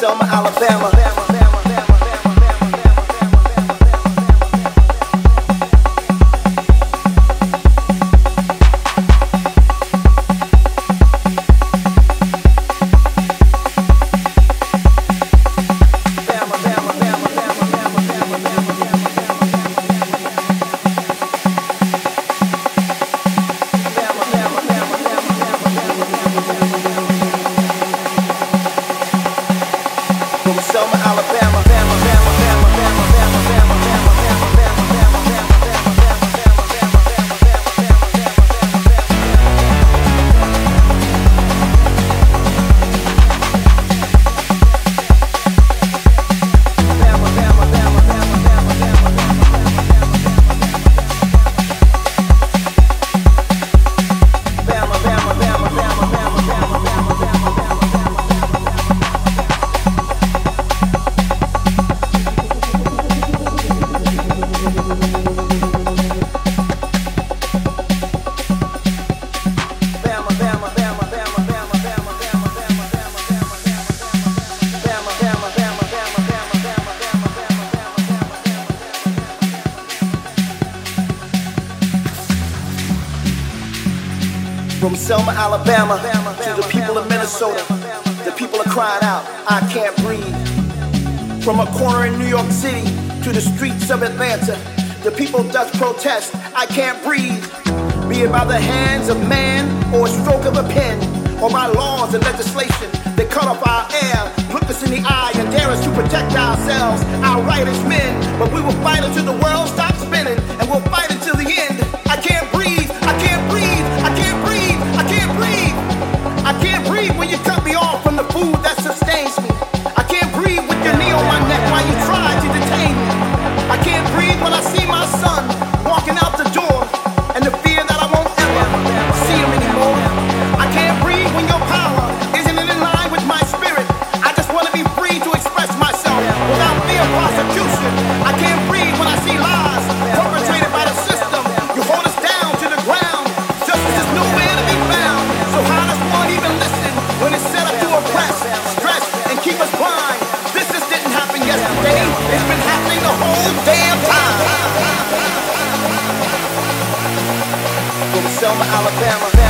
Selma, Alabama. From Selma, Alabama to the people of Minnesota, the people are crying out, I can't breathe. From a corner in New York City to the streets of Atlanta, the people does protest, I can't breathe. Be it by the hands of man or a stroke of a pen, or by laws and legislation that cut off our air, look us in the eye and dare us to protect ourselves, our right as men. But we will fight until the world stops breathe when you cut me off from the food that sustains me. I can't breathe with your knee on my neck while you try to detain me. I can't breathe when I see my son walking out the door and the fear that I won't ever see him anymore. I can't breathe when your power isn't in line with my spirit. I just want to be free to express myself without fear of prosecution. I can't breathe Selma, Alabama.